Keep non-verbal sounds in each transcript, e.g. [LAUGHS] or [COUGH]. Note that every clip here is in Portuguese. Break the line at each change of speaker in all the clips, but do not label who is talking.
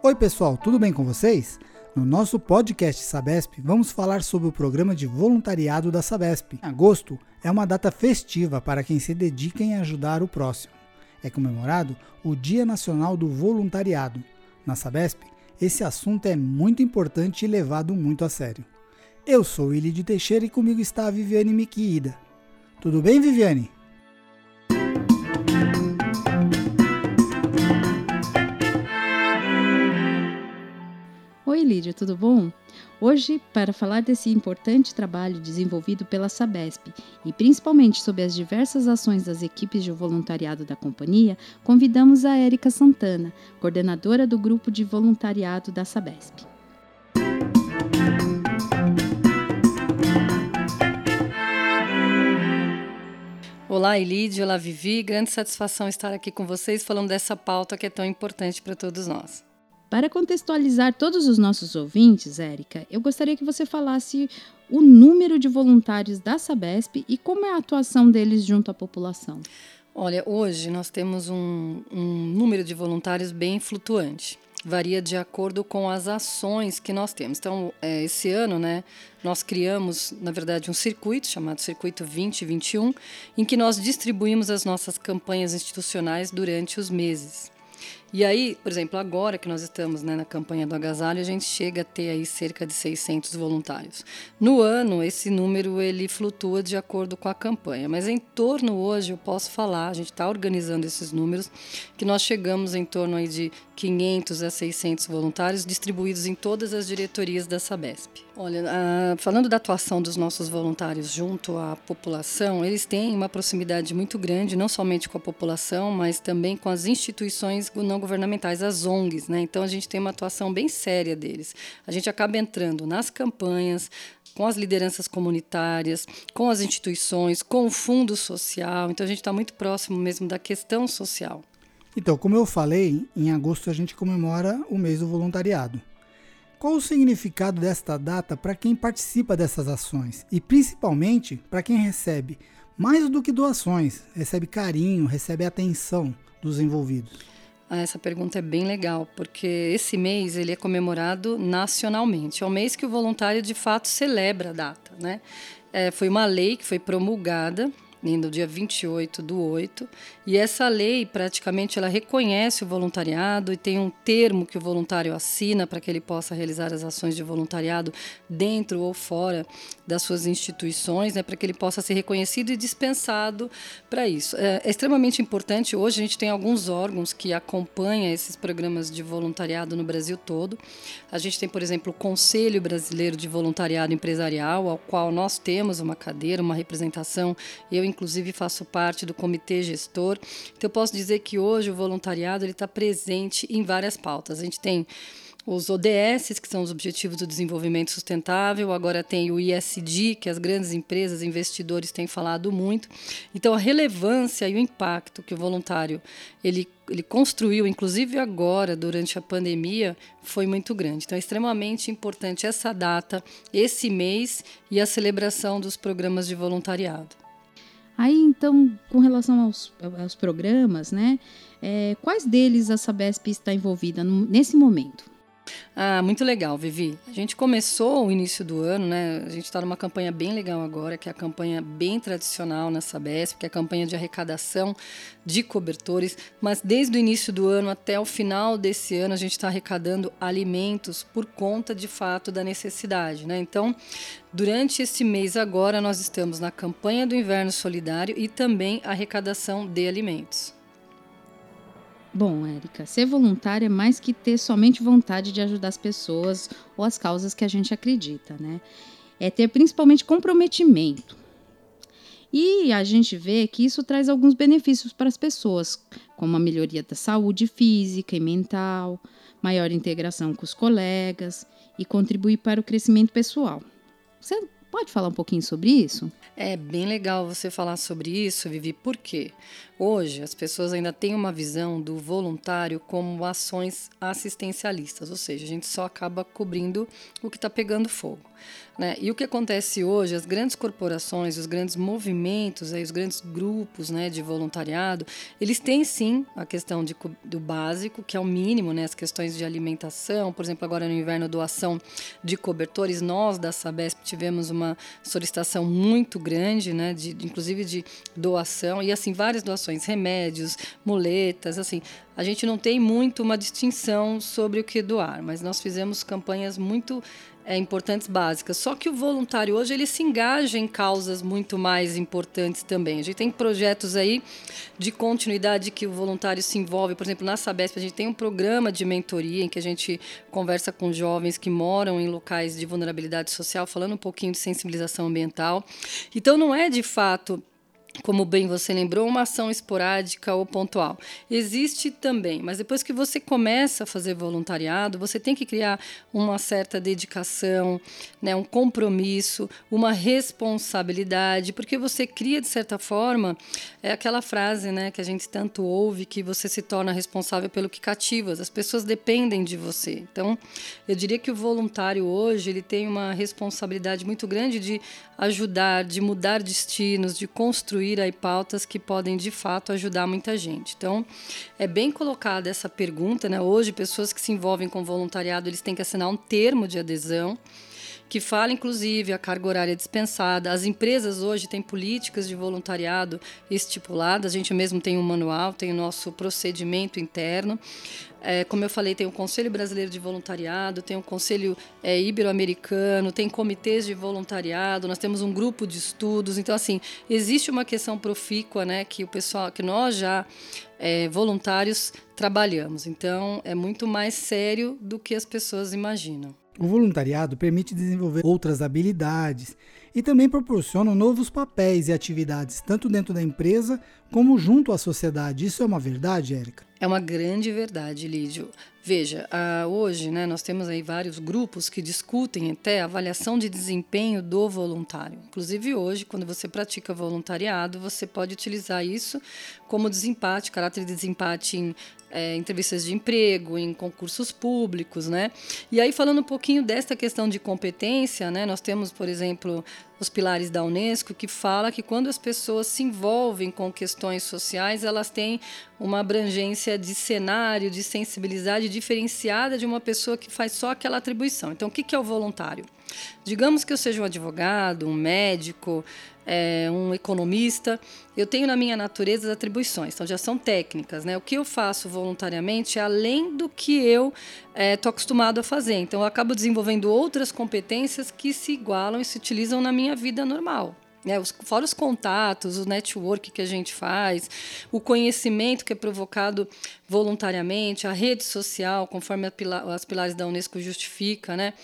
Oi, pessoal, tudo bem com vocês? No nosso podcast Sabesp, vamos falar sobre o programa de voluntariado da Sabesp. Agosto é uma data festiva para quem se dedica em ajudar o próximo. É comemorado o Dia Nacional do Voluntariado. Na Sabesp, esse assunto é muito importante e levado muito a sério. Eu sou Willi de Teixeira e comigo está a Viviane Miquida. Tudo bem, Viviane?
Lídia, tudo bom? Hoje, para falar desse importante trabalho desenvolvido pela Sabesp e principalmente sobre as diversas ações das equipes de voluntariado da companhia, convidamos a Érica Santana, coordenadora do grupo de voluntariado da Sabesp.
Olá, Elide, olá, Vivi. Grande satisfação estar aqui com vocês falando dessa pauta que é tão importante para todos nós.
Para contextualizar todos os nossos ouvintes, Érica, eu gostaria que você falasse o número de voluntários da Sabesp e como é a atuação deles junto à população.
Olha, hoje nós temos um, um número de voluntários bem flutuante varia de acordo com as ações que nós temos. Então, é, esse ano, né, nós criamos, na verdade, um circuito chamado Circuito 2021, em que nós distribuímos as nossas campanhas institucionais durante os meses. E aí, por exemplo, agora que nós estamos né, na campanha do agasalho, a gente chega a ter aí cerca de 600 voluntários. No ano, esse número ele flutua de acordo com a campanha, mas em torno hoje eu posso falar, a gente está organizando esses números, que nós chegamos em torno aí de 500 a 600 voluntários distribuídos em todas as diretorias da Sabesp. Olha, ah, falando da atuação dos nossos voluntários junto à população, eles têm uma proximidade muito grande, não somente com a população, mas também com as instituições não governamentais, as ONGs. Né? Então, a gente tem uma atuação bem séria deles. A gente acaba entrando nas campanhas, com as lideranças comunitárias, com as instituições, com o fundo social. Então, a gente está muito próximo mesmo da questão social.
Então, como eu falei, em agosto a gente comemora o mês do voluntariado. Qual o significado desta data para quem participa dessas ações e principalmente para quem recebe mais do que doações, recebe carinho, recebe atenção dos envolvidos?
Ah, essa pergunta é bem legal, porque esse mês ele é comemorado nacionalmente. É o mês que o voluntário de fato celebra a data, né? É, foi uma lei que foi promulgada no dia 28 do 8, e essa lei praticamente ela reconhece o voluntariado e tem um termo que o voluntário assina para que ele possa realizar as ações de voluntariado dentro ou fora das suas instituições, né, para que ele possa ser reconhecido e dispensado para isso. É, é, extremamente importante, hoje a gente tem alguns órgãos que acompanham esses programas de voluntariado no Brasil todo. A gente tem, por exemplo, o Conselho Brasileiro de Voluntariado Empresarial, ao qual nós temos uma cadeira, uma representação, eu inclusive faço parte do comitê gestor. Então eu posso dizer que hoje o voluntariado ele está presente em várias pautas. A gente tem os ODS, que são os Objetivos do Desenvolvimento Sustentável, agora tem o ISD, que as grandes empresas, investidores têm falado muito. Então, a relevância e o impacto que o voluntário ele, ele construiu, inclusive agora, durante a pandemia, foi muito grande. Então, é extremamente importante essa data, esse mês e a celebração dos programas de voluntariado.
Aí, então, com relação aos, aos programas, né, é, quais deles a Sabesp está envolvida no, nesse momento?
Ah, muito legal, Vivi. A gente começou o início do ano, né? A gente está numa campanha bem legal agora, que é a campanha bem tradicional na Sabesp, que é a campanha de arrecadação de cobertores. Mas desde o início do ano até o final desse ano, a gente está arrecadando alimentos por conta, de fato, da necessidade, né? Então, durante esse mês agora, nós estamos na campanha do Inverno Solidário e também arrecadação de alimentos.
Bom, Érica, ser voluntário é mais que ter somente vontade de ajudar as pessoas ou as causas que a gente acredita, né? É ter principalmente comprometimento. E a gente vê que isso traz alguns benefícios para as pessoas, como a melhoria da saúde física e mental, maior integração com os colegas e contribuir para o crescimento pessoal. Você Pode falar um pouquinho sobre isso?
É bem legal você falar sobre isso, Vivi, porque hoje as pessoas ainda têm uma visão do voluntário como ações assistencialistas, ou seja, a gente só acaba cobrindo o que está pegando fogo. Né? E o que acontece hoje, as grandes corporações, os grandes movimentos, aí, os grandes grupos né, de voluntariado, eles têm sim a questão de, do básico, que é o mínimo, né, as questões de alimentação, por exemplo, agora no inverno, doação de cobertores. Nós da Sabesp tivemos uma solicitação muito grande, né, de, inclusive de doação, e assim, várias doações, remédios, muletas, assim. A gente não tem muito uma distinção sobre o que doar, mas nós fizemos campanhas muito é, importantes básicas. Só que o voluntário hoje ele se engaja em causas muito mais importantes também. A gente tem projetos aí de continuidade que o voluntário se envolve. Por exemplo, na Sabesp a gente tem um programa de mentoria em que a gente conversa com jovens que moram em locais de vulnerabilidade social, falando um pouquinho de sensibilização ambiental. Então não é de fato como bem você lembrou, uma ação esporádica ou pontual. Existe também, mas depois que você começa a fazer voluntariado, você tem que criar uma certa dedicação, né, um compromisso, uma responsabilidade, porque você cria, de certa forma, é aquela frase né, que a gente tanto ouve, que você se torna responsável pelo que cativas. As pessoas dependem de você. Então, eu diria que o voluntário hoje ele tem uma responsabilidade muito grande de ajudar, de mudar destinos, de construir construir aí pautas que podem de fato ajudar muita gente. Então, é bem colocada essa pergunta, né? Hoje, pessoas que se envolvem com voluntariado, eles têm que assinar um termo de adesão que fala inclusive a carga horária dispensada. As empresas hoje têm políticas de voluntariado estipuladas, a gente mesmo tem um manual, tem o nosso procedimento interno. É, como eu falei, tem o Conselho Brasileiro de Voluntariado, tem o Conselho é, Ibero-Americano, tem comitês de voluntariado, nós temos um grupo de estudos. Então, assim, existe uma questão profícua, né, que o pessoal, que nós já é, voluntários trabalhamos. Então, é muito mais sério do que as pessoas imaginam.
O voluntariado permite desenvolver outras habilidades e também proporciona novos papéis e atividades, tanto dentro da empresa como junto à sociedade. Isso é uma verdade, Érica?
É uma grande verdade, Lídio. Veja, uh, hoje né, nós temos aí vários grupos que discutem até a avaliação de desempenho do voluntário. Inclusive hoje, quando você pratica voluntariado, você pode utilizar isso como desempate, caráter de desempate em é, entrevistas de emprego, em concursos públicos, né? E aí falando um pouquinho desta questão de competência, né? Nós temos, por exemplo, os pilares da Unesco que fala que quando as pessoas se envolvem com questões sociais, elas têm uma abrangência de cenário, de sensibilidade diferenciada de uma pessoa que faz só aquela atribuição. Então, o que é o voluntário? Digamos que eu seja um advogado, um médico, é, um economista. Eu tenho na minha natureza as atribuições, então já são técnicas. Né? O que eu faço voluntariamente é além do que eu estou é, acostumado a fazer. Então eu acabo desenvolvendo outras competências que se igualam e se utilizam na minha vida normal. Né, os, fora os contatos, o network que a gente faz, o conhecimento que é provocado voluntariamente, a rede social, conforme pila, as pilares da Unesco justifica, né?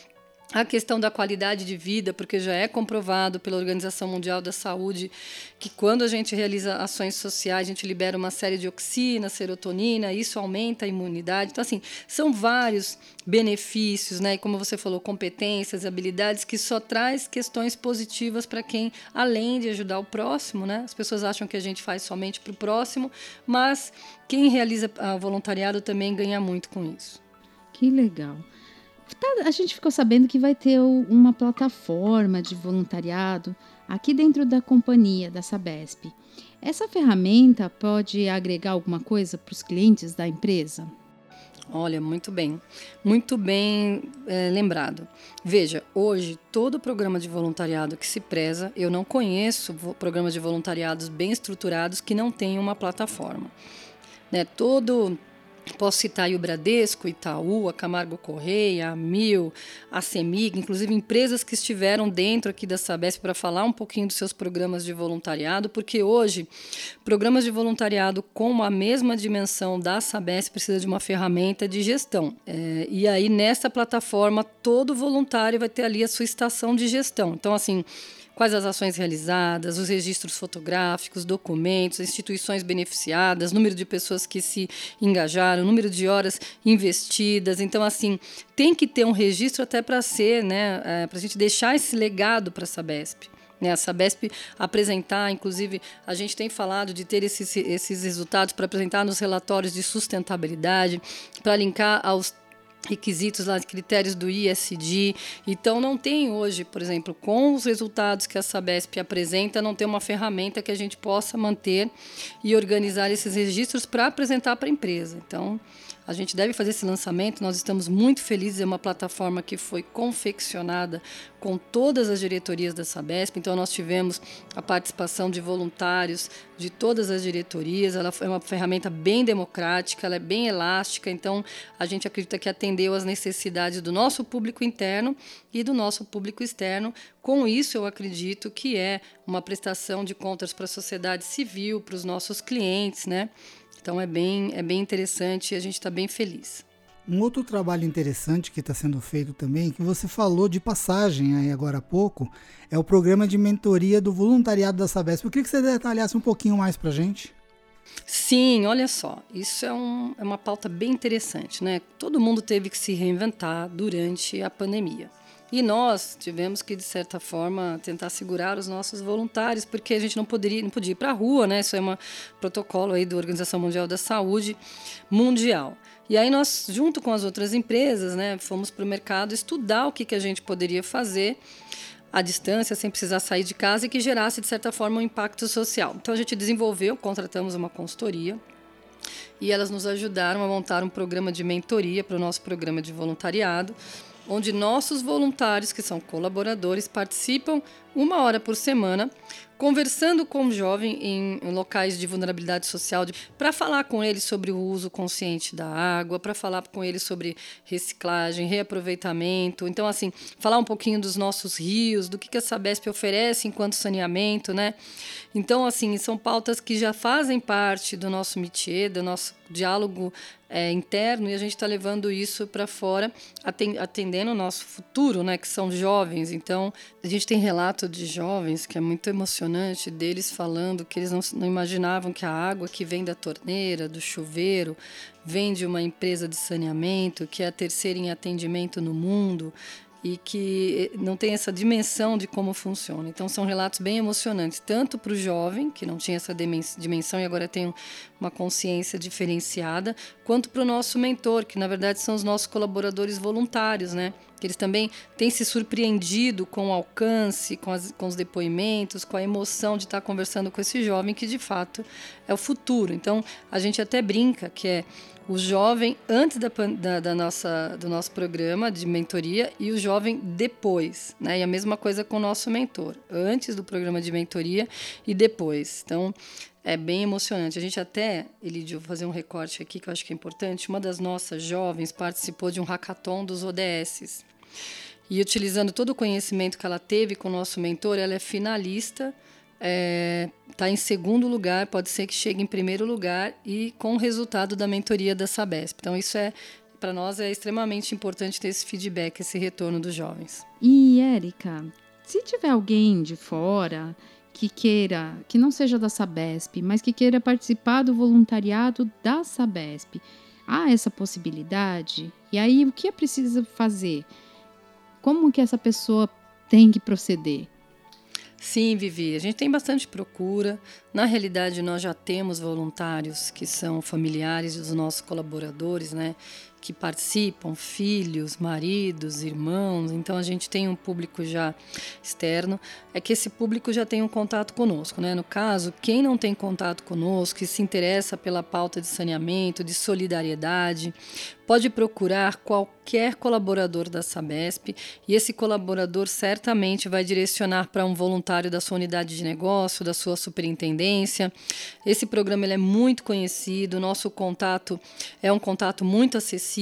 A questão da qualidade de vida, porque já é comprovado pela Organização Mundial da Saúde que quando a gente realiza ações sociais, a gente libera uma série de oxina, serotonina, isso aumenta a imunidade. Então, assim, são vários benefícios, né? E como você falou, competências, habilidades que só traz questões positivas para quem, além de ajudar o próximo, né? As pessoas acham que a gente faz somente para o próximo, mas quem realiza ah, voluntariado também ganha muito com isso.
Que legal. Tá, a gente ficou sabendo que vai ter uma plataforma de voluntariado aqui dentro da companhia da Sabesp. Essa ferramenta pode agregar alguma coisa para os clientes da empresa?
Olha, muito bem, muito bem é, lembrado. Veja, hoje todo programa de voluntariado que se preza, eu não conheço programas de voluntariados bem estruturados que não tenham uma plataforma. Né? Todo Posso citar o Bradesco, Itaú, a Camargo Correia, a Mil, a Semig, inclusive empresas que estiveram dentro aqui da Sabesp para falar um pouquinho dos seus programas de voluntariado, porque hoje programas de voluntariado com a mesma dimensão da Sabesp precisa de uma ferramenta de gestão. É, e aí nessa plataforma todo voluntário vai ter ali a sua estação de gestão. Então assim quais as ações realizadas, os registros fotográficos, documentos, instituições beneficiadas, número de pessoas que se engajaram, número de horas investidas. Então, assim, tem que ter um registro até para ser, né, é, para a gente deixar esse legado para a Sabesp. Né, a Sabesp apresentar, inclusive, a gente tem falado de ter esses, esses resultados para apresentar nos relatórios de sustentabilidade, para linkar aos requisitos lá critérios do ISD. Então não tem hoje, por exemplo, com os resultados que a Sabesp apresenta, não tem uma ferramenta que a gente possa manter e organizar esses registros para apresentar para a empresa. Então, a gente deve fazer esse lançamento. Nós estamos muito felizes. É uma plataforma que foi confeccionada com todas as diretorias da Sabesp. Então, nós tivemos a participação de voluntários de todas as diretorias. Ela é uma ferramenta bem democrática, ela é bem elástica. Então, a gente acredita que atendeu às necessidades do nosso público interno e do nosso público externo. Com isso, eu acredito que é uma prestação de contas para a sociedade civil, para os nossos clientes, né? Então é bem, é bem interessante e a gente está bem feliz.
Um outro trabalho interessante que está sendo feito também, que você falou de passagem aí agora há pouco, é o programa de mentoria do voluntariado da Sabesp. Eu queria que você detalhasse um pouquinho mais para a gente.
Sim, olha só, isso é, um, é uma pauta bem interessante, né? Todo mundo teve que se reinventar durante a pandemia. E nós tivemos que, de certa forma, tentar segurar os nossos voluntários, porque a gente não poderia, não podia ir para a rua, né? Isso é um protocolo aí da Organização Mundial da Saúde Mundial. E aí nós, junto com as outras empresas, né, fomos para o mercado estudar o que, que a gente poderia fazer à distância, sem precisar sair de casa e que gerasse, de certa forma, um impacto social. Então a gente desenvolveu, contratamos uma consultoria e elas nos ajudaram a montar um programa de mentoria para o nosso programa de voluntariado onde nossos voluntários, que são colaboradores, participam uma hora por semana conversando com o jovem em locais de vulnerabilidade social, para falar com ele sobre o uso consciente da água, para falar com ele sobre reciclagem, reaproveitamento. Então, assim, falar um pouquinho dos nossos rios, do que, que a Sabesp oferece enquanto saneamento, né? Então, assim, são pautas que já fazem parte do nosso métier, do nosso diálogo é, interno, e a gente está levando isso para fora, atendendo o nosso futuro, né? Que são jovens. Então, a gente tem relato de jovens que é muito emocionante deles falando que eles não, não imaginavam que a água que vem da torneira, do chuveiro, vem de uma empresa de saneamento, que é a terceira em atendimento no mundo e que eh, não tem essa dimensão de como funciona. Então, são relatos bem emocionantes, tanto para o jovem, que não tinha essa dimensão e agora tem uma consciência diferenciada, quanto para o nosso mentor, que na verdade são os nossos colaboradores voluntários, né? Que eles também têm se surpreendido com o alcance, com, as, com os depoimentos, com a emoção de estar conversando com esse jovem, que de fato é o futuro. Então, a gente até brinca que é o jovem antes da, da, da, nossa, do nosso programa de mentoria e o jovem depois. Né? E a mesma coisa com o nosso mentor, antes do programa de mentoria e depois. Então, é bem emocionante. A gente até, Elidio, vou fazer um recorte aqui que eu acho que é importante. Uma das nossas jovens participou de um hackathon dos ODS. E utilizando todo o conhecimento que ela teve com o nosso mentor, ela é finalista está é, tá em segundo lugar, pode ser que chegue em primeiro lugar e com o resultado da mentoria da Sabesp. Então, isso é, para nós, é extremamente importante ter esse feedback, esse retorno dos jovens.
E, Érica, se tiver alguém de fora que queira, que não seja da Sabesp, mas que queira participar do voluntariado da Sabesp, há essa possibilidade? E aí, o que é preciso fazer? Como que essa pessoa tem que proceder?
Sim, Vivi, a gente tem bastante procura. Na realidade, nós já temos voluntários que são familiares dos nossos colaboradores, né? Que participam, filhos, maridos, irmãos. Então, a gente tem um público já externo. É que esse público já tem um contato conosco, né? No caso, quem não tem contato conosco, que se interessa pela pauta de saneamento, de solidariedade, pode procurar qualquer colaborador da Sabesp e esse colaborador certamente vai direcionar para um voluntário da sua unidade de negócio, da sua superintendência. Esse programa ele é muito conhecido, nosso contato é um contato muito acessível.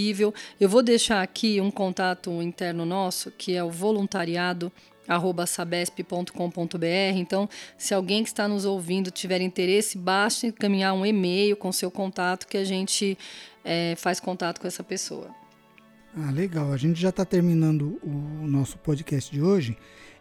Eu vou deixar aqui um contato interno nosso, que é o voluntariado sabesp.com.br. Então, se alguém que está nos ouvindo tiver interesse, basta encaminhar um e-mail com seu contato que a gente é, faz contato com essa pessoa.
Ah, legal. A gente já está terminando o nosso podcast de hoje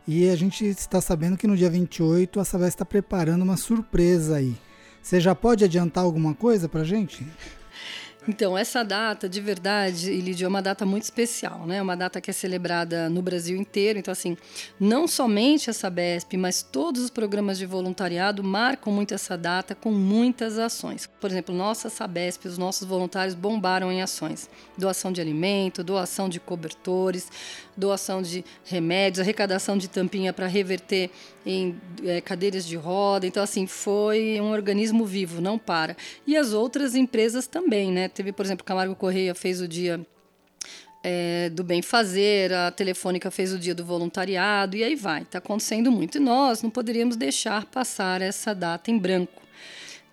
e a gente está sabendo que no dia 28 a Sabesp está preparando uma surpresa aí. Você já pode adiantar alguma coisa para gente? [LAUGHS]
Então, essa data, de verdade, Elidio, é uma data muito especial, né? Uma data que é celebrada no Brasil inteiro. Então, assim, não somente a Sabesp, mas todos os programas de voluntariado marcam muito essa data com muitas ações. Por exemplo, nossa Sabesp, os nossos voluntários bombaram em ações. Doação de alimento, doação de cobertores, doação de remédios, arrecadação de tampinha para reverter em é, cadeiras de roda. Então, assim, foi um organismo vivo, não para. E as outras empresas também, né? Teve, por exemplo, Camargo Correia fez o dia é, do bem fazer, a Telefônica fez o dia do voluntariado, e aí vai. Está acontecendo muito. E nós não poderíamos deixar passar essa data em branco.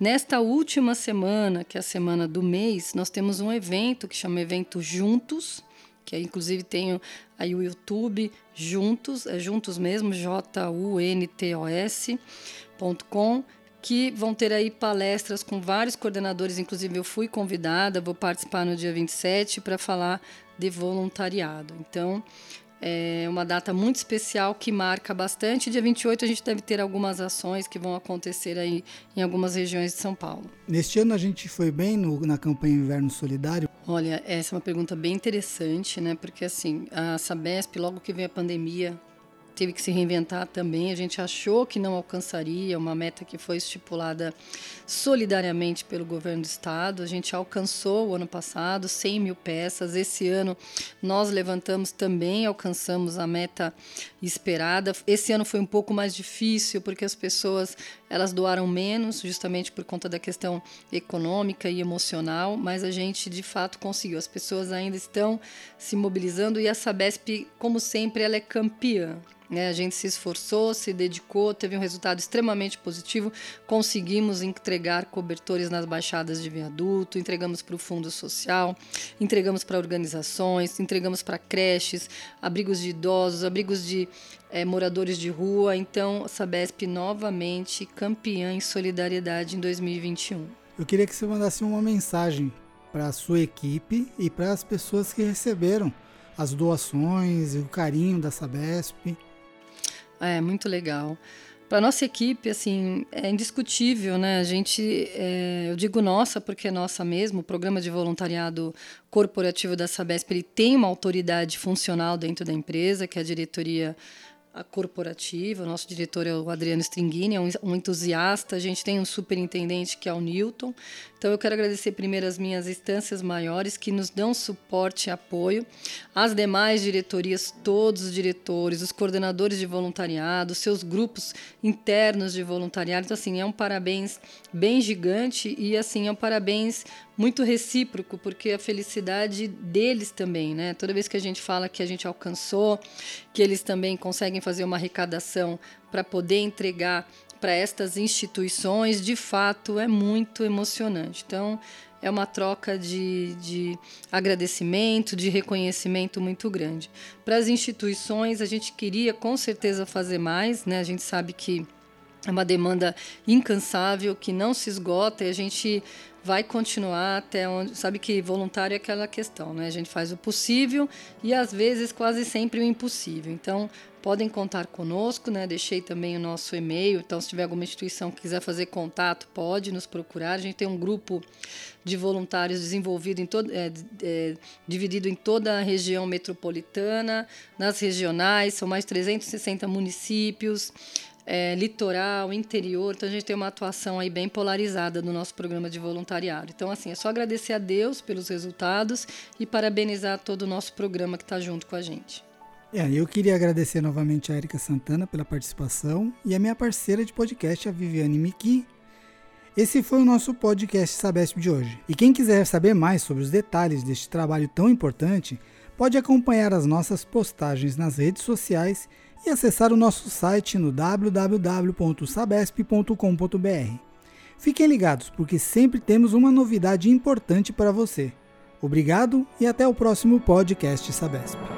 Nesta última semana, que é a semana do mês, nós temos um evento que chama Evento Juntos, que inclusive tem aí o YouTube Juntos, é Juntos mesmo, J-U-N-T-O-S.com, que vão ter aí palestras com vários coordenadores, inclusive eu fui convidada, vou participar no dia 27 para falar de voluntariado. Então, é uma data muito especial que marca bastante. Dia 28 a gente deve ter algumas ações que vão acontecer aí em algumas regiões de São Paulo.
Neste ano a gente foi bem no, na campanha Inverno Solidário?
Olha, essa é uma pergunta bem interessante, né? Porque assim, a Sabesp, logo que veio a pandemia, teve que se reinventar também. A gente achou que não alcançaria uma meta que foi estipulada solidariamente pelo governo do estado. A gente alcançou o ano passado 100 mil peças. Esse ano nós levantamos também, alcançamos a meta esperada. Esse ano foi um pouco mais difícil porque as pessoas elas doaram menos, justamente por conta da questão econômica e emocional, mas a gente de fato conseguiu. As pessoas ainda estão se mobilizando e a Sabesp, como sempre, ela é campeã. Né? A gente se esforçou, se dedicou, teve um resultado extremamente positivo. Conseguimos entregar cobertores nas baixadas de viaduto, entregamos para o Fundo Social, entregamos para organizações, entregamos para creches, abrigos de idosos, abrigos de é, moradores de rua. Então, a Sabesp novamente campeã em solidariedade em 2021.
Eu queria que você mandasse uma mensagem para a sua equipe e para as pessoas que receberam as doações e o carinho da Sabesp.
É, muito legal. Para nossa equipe, assim, é indiscutível, né? A gente, é, eu digo nossa porque é nossa mesmo. O programa de voluntariado corporativo da Sabesp ele tem uma autoridade funcional dentro da empresa, que é a diretoria corporativa. O nosso diretor é o Adriano Stringini, é um, entusiasta. A gente tem um superintendente que é o Newton. Então eu quero agradecer primeiro as minhas instâncias maiores que nos dão suporte e apoio, as demais diretorias, todos os diretores, os coordenadores de voluntariado, seus grupos internos de voluntariado. Então assim, é um parabéns bem gigante e assim é um parabéns muito recíproco, porque a felicidade deles também, né? Toda vez que a gente fala que a gente alcançou, que eles também conseguem fazer uma arrecadação para poder entregar para estas instituições, de fato, é muito emocionante. Então, é uma troca de, de agradecimento, de reconhecimento muito grande. Para as instituições, a gente queria com certeza fazer mais, né? A gente sabe que é uma demanda incansável, que não se esgota e a gente vai continuar até onde. Sabe que voluntário é aquela questão, né? A gente faz o possível e às vezes quase sempre o impossível. Então, podem contar conosco, né? Deixei também o nosso e-mail. Então, se tiver alguma instituição que quiser fazer contato, pode nos procurar. A gente tem um grupo de voluntários desenvolvido em todo, é, é, dividido em toda a região metropolitana, nas regionais, são mais de 360 municípios é, litoral, interior. Então a gente tem uma atuação aí bem polarizada no nosso programa de voluntariado. Então, assim, é só agradecer a Deus pelos resultados e parabenizar todo o nosso programa que está junto com a gente.
É, eu queria agradecer novamente a Erika Santana pela participação e a minha parceira de podcast, a Viviane Miki. Esse foi o nosso podcast Sabesp de hoje. E quem quiser saber mais sobre os detalhes deste trabalho tão importante, pode acompanhar as nossas postagens nas redes sociais e acessar o nosso site no www.sabesp.com.br. Fiquem ligados, porque sempre temos uma novidade importante para você. Obrigado e até o próximo podcast Sabesp.